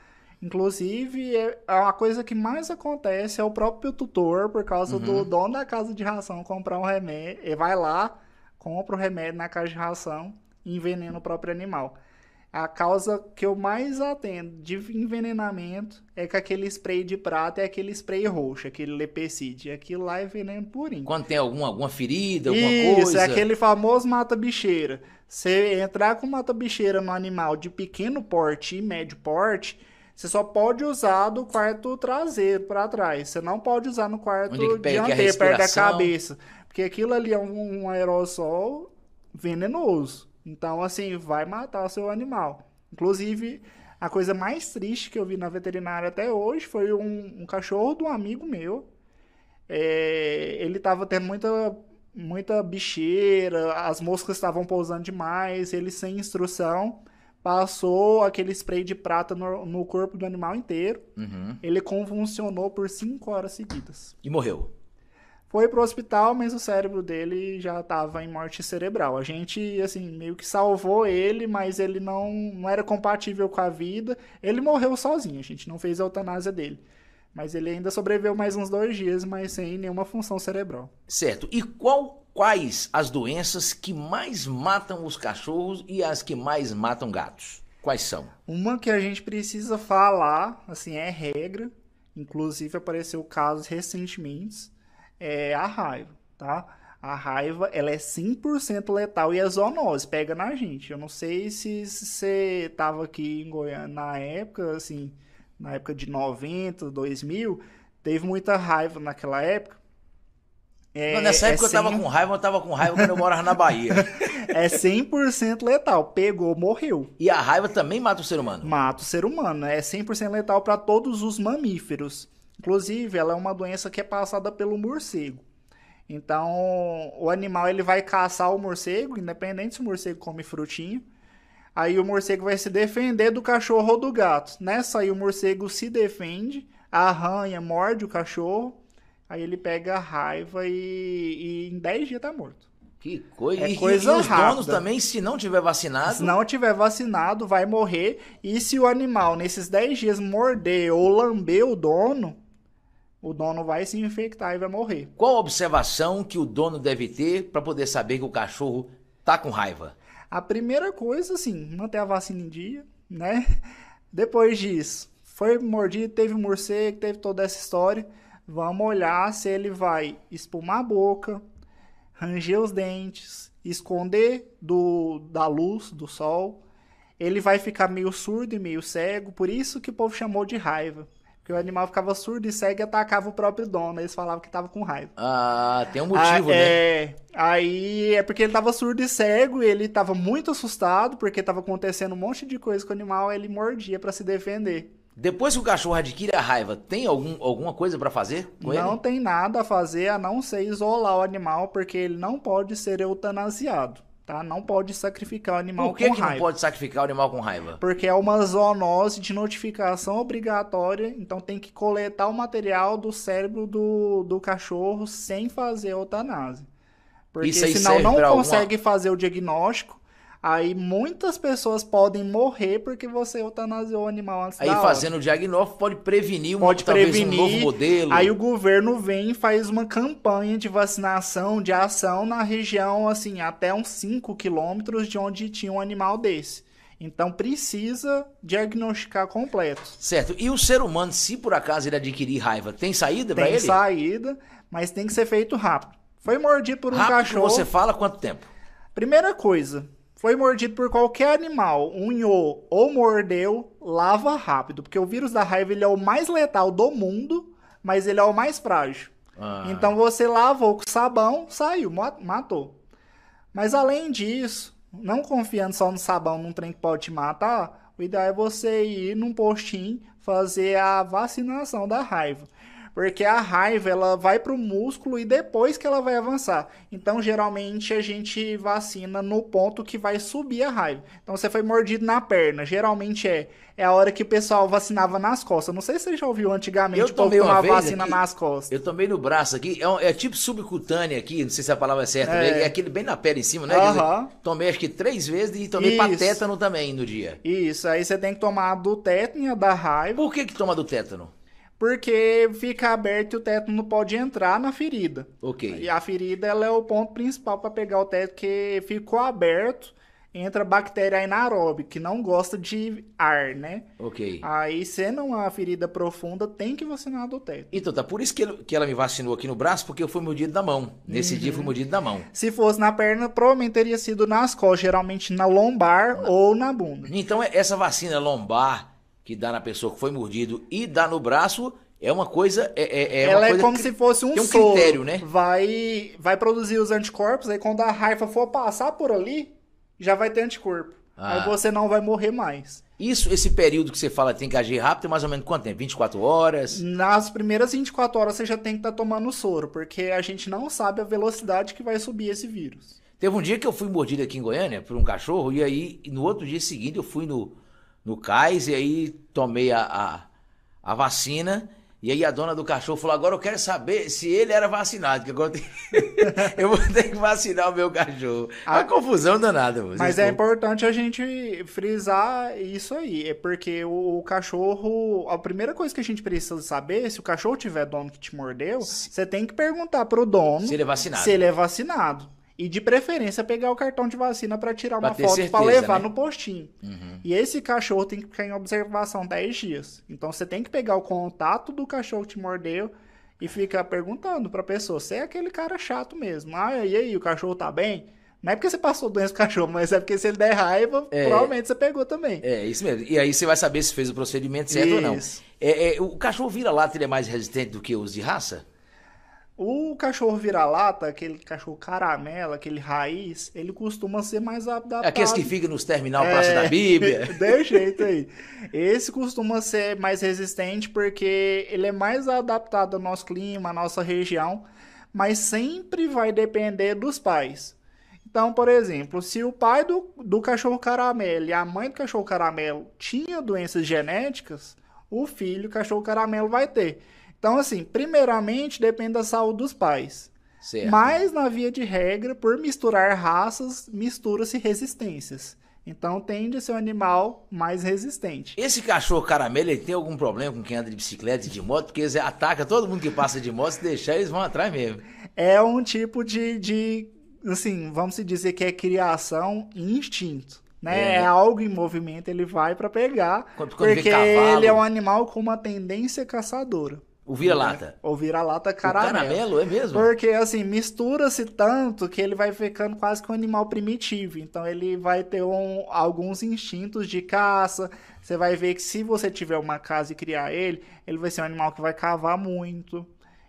Inclusive, é a coisa que mais acontece é o próprio tutor, por causa uhum. do dono da casa de ração comprar um remédio. Ele vai lá, compra o remédio na casa de ração e envenena o próprio animal. A causa que eu mais atendo de envenenamento é que aquele spray de prata é aquele spray roxo, aquele lepecide. Aquilo lá é veneno purinho. Quando tem alguma, alguma ferida, alguma Isso, coisa. Isso, é aquele famoso mata-bicheira. Você entrar com mata-bicheira no animal de pequeno porte e médio porte, você só pode usar do quarto traseiro para trás. Você não pode usar no quarto dianteiro, perto da cabeça. Porque aquilo ali é um, um aerossol venenoso. Então, assim, vai matar o seu animal. Inclusive, a coisa mais triste que eu vi na veterinária até hoje foi um, um cachorro de um amigo meu. É, ele estava tendo muita, muita bicheira, as moscas estavam pousando demais, ele sem instrução passou aquele spray de prata no, no corpo do animal inteiro. Uhum. Ele convulsionou por 5 horas seguidas. E morreu. Foi pro hospital, mas o cérebro dele já estava em morte cerebral. A gente, assim, meio que salvou ele, mas ele não, não era compatível com a vida. Ele morreu sozinho, a gente não fez a eutanásia dele. Mas ele ainda sobreviveu mais uns dois dias, mas sem nenhuma função cerebral. Certo. E qual, quais as doenças que mais matam os cachorros e as que mais matam gatos? Quais são? Uma que a gente precisa falar, assim, é regra. Inclusive apareceu casos recentemente é a raiva, tá? A raiva, ela é 100% letal e é zoonose, pega na gente. Eu não sei se você tava aqui em Goiânia na época, assim, na época de 90, 2000, teve muita raiva naquela época. É, não, nessa época é 100... eu tava com raiva, eu tava com raiva quando eu morava na Bahia. é 100% letal. Pegou, morreu. E a raiva também mata o ser humano? Mata o ser humano. É 100% letal para todos os mamíferos. Inclusive, ela é uma doença que é passada pelo morcego. Então, o animal ele vai caçar o morcego, independente se o morcego come frutinha. Aí o morcego vai se defender do cachorro ou do gato. Nessa aí o morcego se defende, arranha, morde o cachorro. Aí ele pega a raiva e, e em 10 dias tá morto. Que coisa. É coisa e os rápida. donos também, se não tiver vacinado. Se não tiver vacinado, vai morrer. E se o animal, nesses 10 dias, morder ou lamber o dono, o dono vai se infectar e vai morrer. Qual a observação que o dono deve ter para poder saber que o cachorro tá com raiva? A primeira coisa, assim, manter a vacina em dia, né? Depois disso, foi mordido, teve morcego, teve toda essa história. Vamos olhar se ele vai espumar a boca, ranger os dentes, esconder do, da luz, do sol. Ele vai ficar meio surdo e meio cego, por isso que o povo chamou de raiva. Porque o animal ficava surdo e cego e atacava o próprio dono. Eles falavam que tava com raiva. Ah, tem um motivo, ah, né? É. Aí é porque ele tava surdo e cego e ele tava muito assustado porque tava acontecendo um monte de coisa com o animal, ele mordia para se defender. Depois que o cachorro adquire a raiva, tem algum, alguma coisa para fazer com não ele? tem nada a fazer a não ser isolar o animal, porque ele não pode ser eutanasiado tá? Não pode sacrificar o animal Por que com que raiva. não pode sacrificar o animal com raiva? Porque é uma zoonose de notificação obrigatória, então tem que coletar o material do cérebro do, do cachorro sem fazer eutanásia. Porque Isso senão não consegue alguma- fazer o diagnóstico, aí muitas pessoas podem morrer porque você eutanasiou o animal antes Aí fazendo o diagnóstico pode prevenir Pode talvez prevenir. um novo modelo. Aí o governo vem e faz uma campanha de vacinação, de ação na região, assim, até uns 5 quilômetros de onde tinha um animal desse. Então precisa diagnosticar completo. Certo. E o ser humano, se por acaso ele adquirir raiva, tem saída pra Tem ele? saída, mas tem que ser feito rápido. Foi mordido por um Rápido cachorro. você fala quanto tempo? Primeira coisa, foi mordido por qualquer animal, unhou ou mordeu, lava rápido, porque o vírus da raiva ele é o mais letal do mundo, mas ele é o mais frágil. Ah, Então você lavou com sabão, saiu, ma- matou. Mas além disso, não confiando só no sabão, num trem que pode te matar, o ideal é você ir num postinho fazer a vacinação da raiva. Porque a raiva ela vai pro músculo e depois que ela vai avançar. Então, geralmente a gente vacina no ponto que vai subir a raiva. Então, você foi mordido na perna. Geralmente é é a hora que o pessoal vacinava nas costas. Não sei se você já ouviu antigamente Eu o tomei uma vacina aqui- nas costas. Eu tomei no braço aqui, é, um- é tipo subcutânea aqui, não sei se a palavra é certa, É. né? é aquele bem na pele em cima, né? Dizer, Aham. tomei acho que três vezes e tomei Isso. tétano também no dia. Isso, aí você tem que tomar do tétano da raiva, Por que que toma do tétano? Porque fica aberto e o tétano não pode entrar na ferida. Ok. E a ferida ela é o ponto principal para pegar o tétano, que ficou aberto, entra bactéria anaeróbica, que não gosta de ar, né? Ok. Aí, sendo uma ferida profunda, tem que vacinar do tétano. Então tá, por isso que, ele- que ela me vacinou aqui no braço, porque eu fui mordido na mão. Nesse dia eu fui Uhum. mordido na mão. Se fosse na perna, provavelmente teria sido nas costas, geralmente na lombar ou na bunda. Então é- essa vacina lombar que dá na pessoa que foi mordido e dá no braço é uma coisa. É, é, é ela é como cri- se fosse um, tem um soro. critério, né? Vai, vai produzir os anticorpos, aí quando a raiva for passar por ali, já vai ter anticorpo. Ah. Aí você não vai morrer mais. Isso, esse período que você fala tem que agir rápido, é mais ou menos quanto tempo? 24 horas? Nas primeiras 24 horas você já tem que estar tomando soro, porque a gente não sabe a velocidade que vai subir esse vírus. Teve um dia que eu fui mordido aqui em Goiânia por um cachorro, e aí no outro dia seguinte eu fui no, no cais e aí tomei a, a, a vacina. E aí a dona do cachorro falou: agora eu quero saber se ele era vacinado, que agora eu, tenho- eu vou ter que vacinar o meu cachorro. Uma confusão danada. Mas é importante a gente frisar isso aí, é porque o, o cachorro, a primeira coisa que a gente precisa saber, se o cachorro tiver dono que te mordeu, você tem que perguntar pro dono Se ele é vacinado. se ele é vacinado. E de preferência pegar o cartão de vacina para tirar Pra uma foto para levar né? no postinho. Uhum. E esse cachorro tem que ficar em observação 10 dias. Então você tem que pegar o contato do cachorro que te mordeu e ficar perguntando pra pessoa, você é aquele cara chato mesmo. Ah, e aí, o cachorro tá bem? Não é porque você passou doença pro cachorro, mas é porque se ele der raiva, É. provavelmente você pegou também. É, isso mesmo. E aí você vai saber se fez o procedimento certo ou não. Isso. É, é, o cachorro vira-lata ele é mais resistente do que os de raça? O cachorro vira-lata, aquele cachorro caramelo, aquele raiz, ele costuma ser mais adaptado. Aqueles que ficam nos terminal Praça da Bíblia. De jeito aí. Esse costuma ser mais resistente porque ele é mais adaptado ao nosso clima, à nossa região, mas sempre vai depender dos pais. Então, por exemplo, se o pai do, do cachorro caramelo e a mãe do cachorro caramelo tinha doenças genéticas, o filho cachorro caramelo vai ter. Então, assim, primeiramente depende da saúde dos pais. Certo. Mas, na via de regra, por misturar raças, mistura-se resistências. Então, tende a ser um animal mais resistente. Esse cachorro caramelo, ele tem algum problema com quem anda de bicicleta e de moto? Porque eles atacam todo mundo que passa de moto, se deixar, eles vão atrás mesmo. É um tipo de, de assim, vamos se dizer que é criação e instinto. Né? É. É. algo em movimento, ele vai para pegar. Quando- quando porque cavalo- ele é um animal com uma tendência caçadora. O vira-lata. Né? O vira-lata caramelo. O caramelo, é mesmo? Porque, assim, mistura-se tanto que ele vai ficando quase que um animal primitivo. Então, ele vai ter um, alguns instintos de caça. Você vai ver que se você tiver uma casa e criar ele, ele vai ser um animal que vai cavar muito.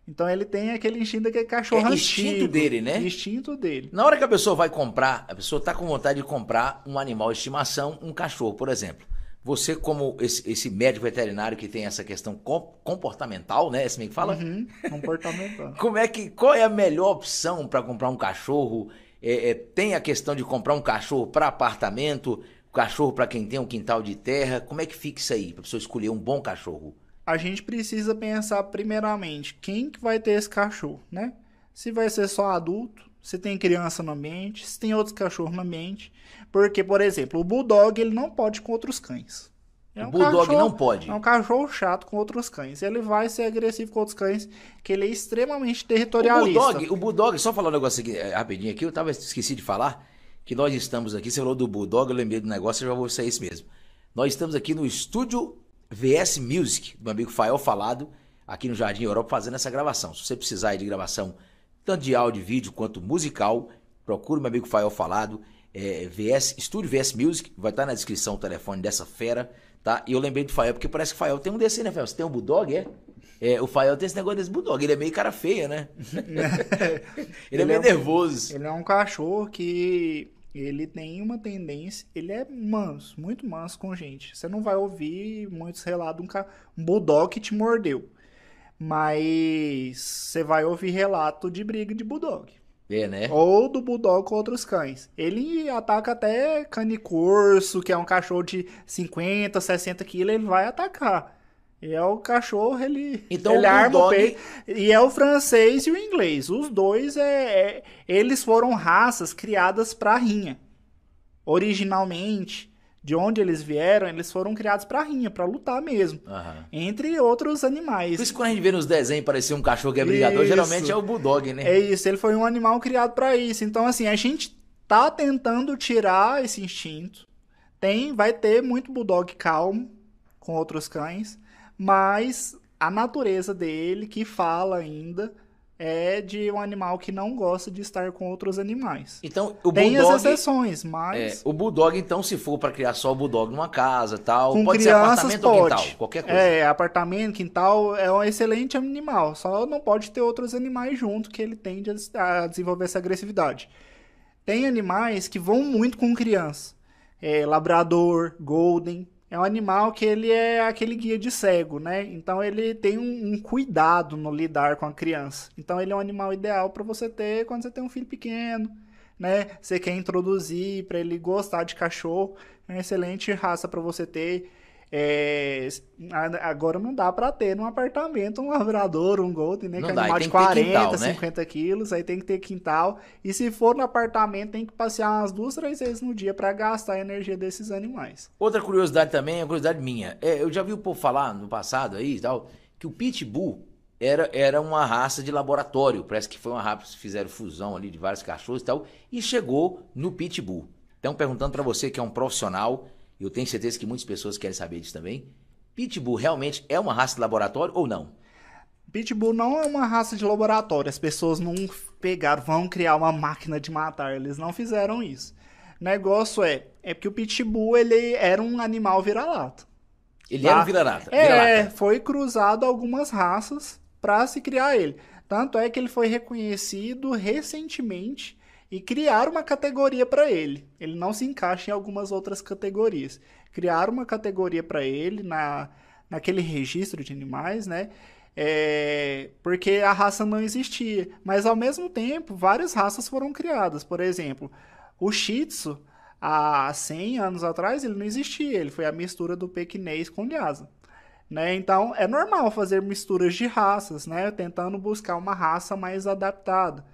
Então, ele tem aquele instinto que é cachorro é instinto antigo, dele, né? Instinto dele. Na hora que a pessoa vai comprar, a pessoa tá com vontade de comprar um animal de estimação, um cachorro, por exemplo. Você, como esse, esse, médico veterinário que tem essa questão comportamental, né? Assim que fala? Uhum, comportamental. como é que, qual é a melhor opção para comprar um cachorro? É, é, tem a questão de comprar um cachorro para apartamento, cachorro para quem tem um quintal de terra. Como é que fica isso aí, para pessoa escolher um bom cachorro? A gente precisa pensar primeiramente quem que vai ter esse cachorro, né? Se vai ser só adulto, se tem criança no ambiente, se tem outros cachorros no ambiente. Porque, por exemplo, o Bulldog ele não pode com outros cães. É um o Bulldog cachorro, não pode. É um cachorro chato com outros cães. Ele vai ser agressivo com outros cães, que ele é extremamente territorialista. O Bulldog, o Bulldog só falar um negócio aqui, é, rapidinho aqui, eu tava esqueci de falar que nós estamos aqui, você falou do Bulldog, eu lembrei do negócio, eu já vou sair isso mesmo. Nós estamos aqui no estúdio VS Music, do meu amigo Fael Falado, aqui no Jardim Europa, fazendo essa gravação. Se você precisar de gravação tanto de áudio vídeo quanto musical. Procure meu amigo Fael Falado, é, VS, Estúdio VS Music, vai estar na descrição o telefone dessa fera, tá? E eu lembrei do Fael, porque parece que o Fael tem um desse, né, Fael? Você tem um Bulldog, é? É, o Fael tem esse negócio desse Bulldog, ele é meio cara feia, né? ele, ele, é meio é um, nervoso. Ele é um cachorro que ele tem uma tendência, ele é manso, muito manso com gente. Você não vai ouvir muitos relatos de um, um Bulldog que te mordeu. Mas você vai ouvir relato de briga de bulldog. É, né? Ou do bulldog com outros cães. Ele ataca até canicorso, que é um cachorro de 50, 60 quilos, ele vai atacar. E é o cachorro, ele, então, ele arma o peito. E é o francês e o inglês. Os dois, é, é eles foram raças criadas para rinha. Originalmente, de onde eles vieram, eles foram criados para rinha, para lutar mesmo. Uhum. Entre outros animais. Por isso quando a gente vê nos desenhos parecer um cachorro que é brigador, isso. geralmente é o bulldog, né? É isso, ele foi um animal criado para isso. Então, assim, a gente tá tentando tirar esse instinto. Tem, vai ter muito bulldog calmo com outros cães, mas a natureza dele que fala ainda é de um animal que não gosta de estar com outros animais. Então, o Tem bulldog, as exceções, mas... É, o bulldog, então, se for para criar só o bulldog numa casa tal, com pode crianças, ser apartamento pode. ou quintal, qualquer coisa. É, apartamento, quintal, é um excelente animal, só não pode ter outros animais junto que ele tende a desenvolver essa agressividade. Tem animais que vão muito com criança. É, labrador, golden, é um animal que ele é aquele guia de cego, né? Então ele tem um, um cuidado no lidar com a criança. Então ele é um animal ideal para você ter quando você tem um filho pequeno, né? Você quer introduzir para ele gostar de cachorro, é uma excelente raça para você ter. É, agora não dá para ter num apartamento um labrador, um golden, né? Não que é dá, animal de 40, quintal, 50 né? quilos, aí tem que ter quintal. E se for no apartamento, tem que passear umas duas, três vezes no dia para gastar a energia desses animais. Outra curiosidade também, é curiosidade minha. É, eu já vi o povo falar no passado aí e tal, que o Pitbull era, era uma raça de laboratório. Parece que foi uma raça, fizeram fusão ali de vários cachorros e tal, e chegou no Pitbull. Então, perguntando para você que é um profissional eu tenho certeza que muitas pessoas querem saber disso também. Pitbull realmente é uma raça de laboratório ou não? Pitbull não é uma raça de laboratório. As pessoas não pegaram, vão criar uma máquina de matar. Eles não fizeram isso. O negócio é, é que o Pitbull ele era um animal vira-lata. Ele tá? era um vira-lata. É, vira foi cruzado algumas raças para se criar ele. Tanto é que ele foi reconhecido recentemente e criar uma categoria para ele. Ele não se encaixa em algumas outras categorias. Criar uma categoria para ele na, naquele registro de animais, né? É, porque a raça não existia. Mas ao mesmo tempo, várias raças foram criadas. Por exemplo, o Shih Tzu, há 100 anos atrás, ele não existia. Ele foi a mistura do pequinês com lhasa. Né? Então, é normal fazer misturas de raças, né? tentando buscar uma raça mais adaptada.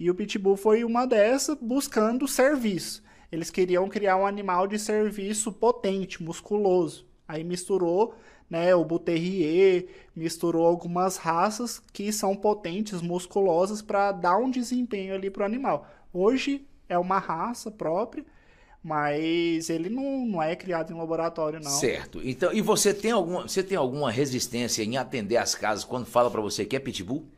E o Pitbull foi uma dessas buscando serviço. Eles queriam criar um animal de serviço potente, musculoso. Aí misturou né, o Buterrier, misturou algumas raças que são potentes, musculosas, para dar um desempenho ali para o animal. Hoje é uma raça própria, mas ele não, não é criado em laboratório, não. Certo. Então, e você tem alguma, você tem alguma resistência em atender as casas quando fala para você que é pitbull?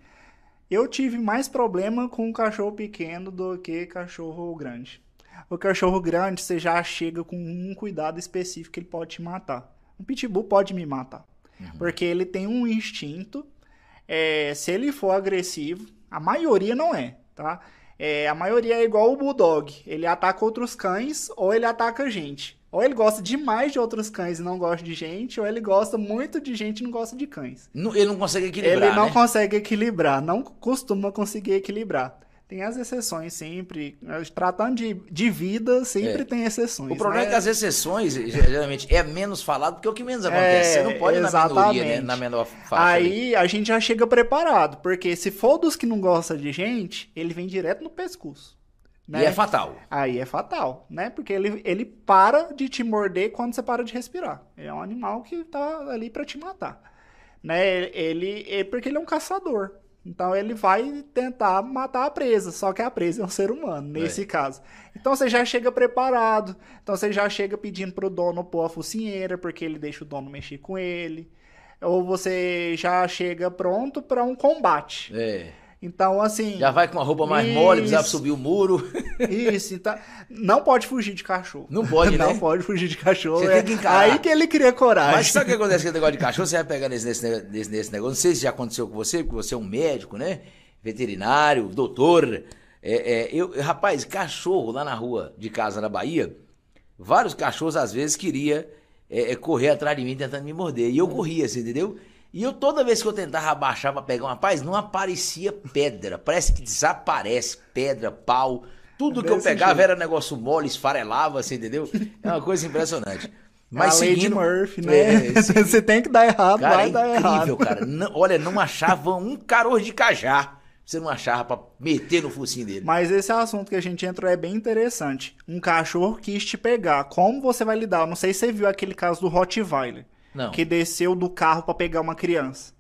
Eu tive mais problema com um cachorro pequeno do que cachorro grande. O cachorro grande, você já chega com um cuidado específico que ele pode te matar. Um pitbull pode me matar. Uhum. Porque ele tem um instinto. É, se ele for agressivo, a maioria não é, tá? É, a maioria é igual o Bulldog. Ele ataca outros cães ou ele ataca gente. Ou ele gosta demais de outros cães e não gosta de gente, ou ele gosta muito de gente e não gosta de cães. ele não consegue equilibrar. Ele não né? consegue equilibrar, não costuma conseguir equilibrar. Tem as exceções sempre. Tratando de, de vida, sempre é. tem exceções. O problema né? é que as exceções, geralmente, é menos falado porque é o que menos acontece. É, Você não pode exatamente. na minoria, né? Na menor faixa. Aí ali. a gente já chega preparado, porque se for dos que não gostam de gente, ele vem direto no pescoço. Né? E é fatal. Aí é fatal, né? Porque ele, ele para de te morder quando você para de respirar. É um animal que tá ali para te matar. Né? Ele, é porque ele é um caçador. Então ele vai tentar matar a presa, só que a presa é um ser humano, nesse é. caso. Então você já chega preparado, então você já chega pedindo pro dono pôr a focinheira, porque ele deixa o dono mexer com ele. Ou você já chega pronto para um combate. É. Então, assim. Já vai com uma roupa mais isso, mole, precisa subir o muro. Isso, então. Não pode fugir de cachorro. Não pode, né? Não pode fugir de cachorro. Você é tem que encarar. Aí que ele cria coragem. Mas sabe o que acontece com esse negócio de cachorro? Você vai pegar nesse, nesse, nesse, negócio. Não sei se já aconteceu com você, porque você é um médico, né? Veterinário, doutor. É, é, eu, rapaz, cachorro lá na rua de casa na Bahia, vários cachorros às vezes queria é, é correr atrás de mim tentando me morder. E eu corria, assim, entendeu? E eu, toda vez que eu tentava abaixar pra pegar uma paz, não aparecia pedra. Parece que desaparece pedra, pau. Tudo é que eu pegava jeito. era negócio mole, esfarelava, assim, entendeu? É uma coisa impressionante. Mas a seguindo, Murphy, né? É, Você tem que dar errado, cara, vai é dar incrível, cara. Não, olha, não achava um caroço de cajá. Você não achava pra meter no focinho dele. Mas esse assunto que a gente entrou é bem interessante. Um cachorro quis te pegar. Como você vai lidar? Eu não sei se você viu aquele caso do Rottweiler. Não. que desceu do carro para pegar uma criança.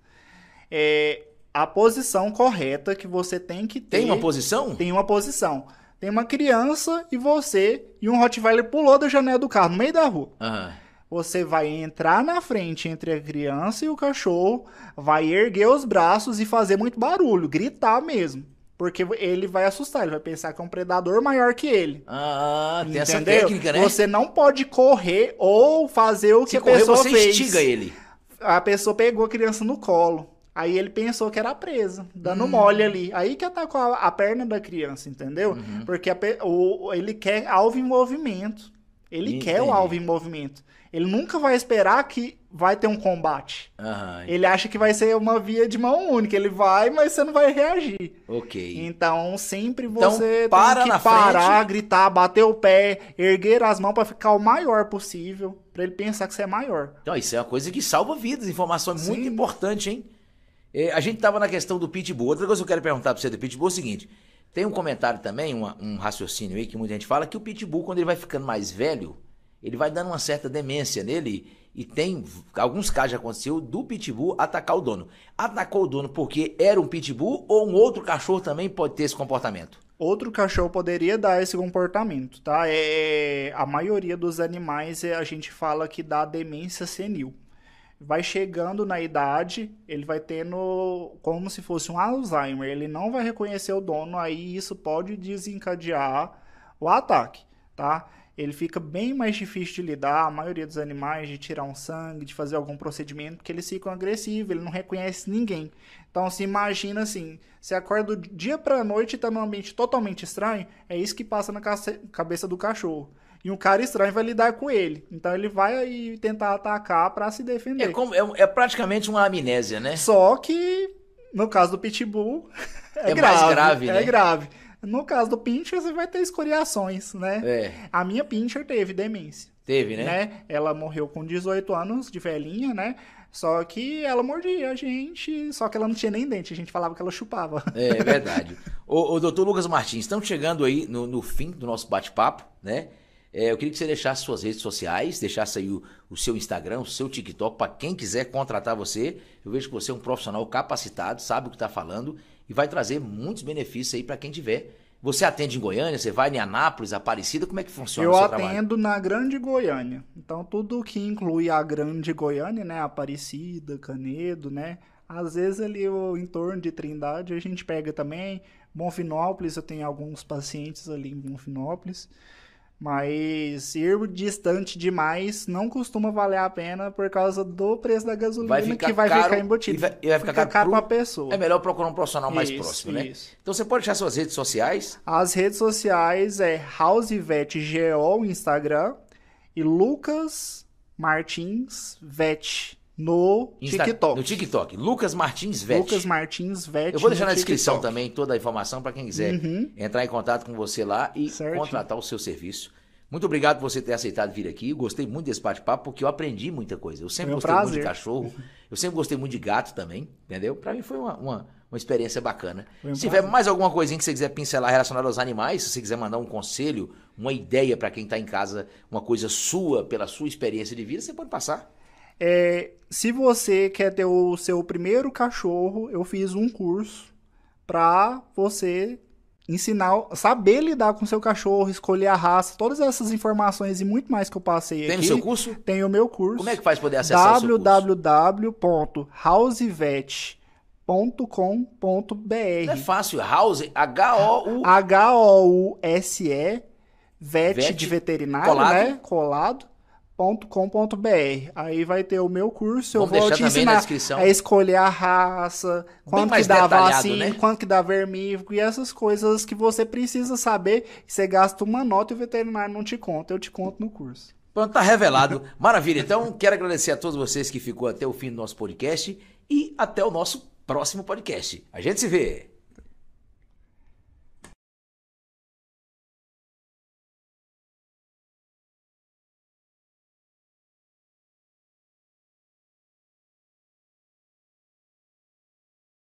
É a posição correta que você tem que ter. Tem uma posição? Tem uma posição. Tem uma criança e você e um Rottweiler pulou da janela do carro no meio da rua. Uhum. Você vai entrar na frente entre a criança e o cachorro, vai erguer os braços e fazer muito barulho, gritar mesmo. Porque ele vai assustar, ele vai pensar que é um predador maior que ele. Ah, tem Entendeu? essa técnica, né? Você não pode correr ou fazer o que Se a correr, pessoa você fez. instiga ele. A pessoa pegou a criança no colo. Aí ele pensou que era presa, dando hum. mole ali. Aí que atacou a, a perna da criança, entendeu? Uhum. Porque a, o, ele quer alvo em movimento. Ele Entendi. quer o alvo em movimento. Ele nunca vai esperar que vai ter um combate. Uhum. Ele acha que vai ser uma via de mão única. Ele vai, mas você não vai reagir. Ok. Então, sempre então, você então, para tem que parar, frente. gritar, bater o pé, erguer as mãos para ficar o maior possível, para ele pensar que você é maior. Então, isso é uma coisa que salva vidas. Informação é Sim. muito importante, hein? É, a gente tava na questão do pitbull. Outra coisa que eu quero perguntar para você do pitbull é o seguinte. Tem um comentário também, uma, um raciocínio aí que muita gente fala que o pitbull, quando ele vai ficando mais velho, ele vai dando uma certa demência nele e tem alguns casos já aconteceu do pitbull atacar o dono. Atacou o dono porque era um pitbull ou um outro cachorro também pode ter esse comportamento? Outro cachorro poderia dar esse comportamento, tá? É, a maioria dos animais é, a gente fala que dá demência senil. Vai chegando na idade, ele vai tendo como se fosse um Alzheimer. Ele não vai reconhecer o dono, aí isso pode desencadear o ataque, tá? Ele fica bem mais difícil de lidar, a maioria dos animais, de tirar um sangue, de fazer algum procedimento, porque eles ficam agressivos, ele não reconhece ninguém. Então, se imagina assim, você acorda do dia para noite e tá num ambiente totalmente estranho, é isso que passa na cabeça do cachorro. E um cara estranho vai lidar com ele. Então ele vai tentar atacar para se defender. É, como, é, é, praticamente uma amnésia, né? Só que, no caso do Pitbull, é, é grave. mais grave, é né? É grave. No caso do Pincher, você vai ter escoriações, né? É. A minha Pincher teve demência. Teve, né? né? Ela morreu com 18 anos de velhinha, né? Só que ela mordia a gente, só que ela não tinha nem dente, a gente falava que ela chupava. É, é verdade. o, o doutor Lucas Martins, estamos chegando aí no, no fim do nosso bate-papo, né? É, eu queria que você deixasse suas redes sociais, deixasse aí o, o seu Instagram, o seu TikTok, para quem quiser contratar você. Eu vejo que você é um profissional capacitado, sabe o que está falando e vai trazer muitos benefícios aí para quem tiver Você atende em Goiânia? Você vai em Anápolis, Aparecida? Como é que funciona Eu o seu atendo na Grande Goiânia. Então, tudo que inclui a Grande Goiânia, né? Aparecida, Canedo, né? Às vezes ali o entorno de Trindade a gente pega também. Bonfinópolis, eu tenho alguns pacientes ali em Bonfinópolis. Mas ir distante demais não costuma valer a pena por causa do preço da gasolina vai que vai ficar embutido. E vai, e vai ficar fica caro para a pessoa. É melhor procurar um profissional mais próximo, né? Isso. Então você pode deixar suas redes sociais? As redes sociais é HouseVetGO Instagram e Lucas Martins Vet no Insta TikTok. No TikTok. Lucas Martins Vet. Lucas Martins Vet. Eu vou deixar na descrição também toda a informação para quem quiser uhum. entrar em contato com você lá e certo. contratar o seu serviço. Muito obrigado por você ter aceitado vir aqui. Eu gostei muito desse bate-papo porque eu aprendi muita coisa. Eu sempre gostei prazer. muito de cachorro. Eu sempre gostei muito de gato também, entendeu? Para mim foi uma, uma, uma, experiência bacana. Se tiver mais alguma coisinha que você quiser pincelar relacionada aos animais, se você quiser mandar um conselho, uma ideia para quem está em casa, uma coisa sua, pela sua experiência de vida, você pode passar. É, se você quer ter o seu primeiro cachorro, eu fiz um curso para você ensinar, saber lidar com seu cachorro, escolher a raça, todas essas informações e muito mais que eu passei tem aqui. Tem o seu curso? Tem o meu curso. Como é que faz poder acessar www.housevet.com.br É fácil, House, H-O-U... H-O-U-S-E, vet, vet de veterinário, colado. né? Colado com.br Aí vai ter o meu curso, Vamos eu vou te ensinar a escolher a raça, quanto que dá vacina, né? quanto que dá vermífugo e essas coisas que você precisa saber. Você gasta uma nota e o veterinário não te conta, eu te conto no curso. Pronto, tá revelado. Maravilha. Então, quero agradecer a todos vocês que ficou até o fim do nosso podcast e até o nosso próximo podcast. A gente se vê.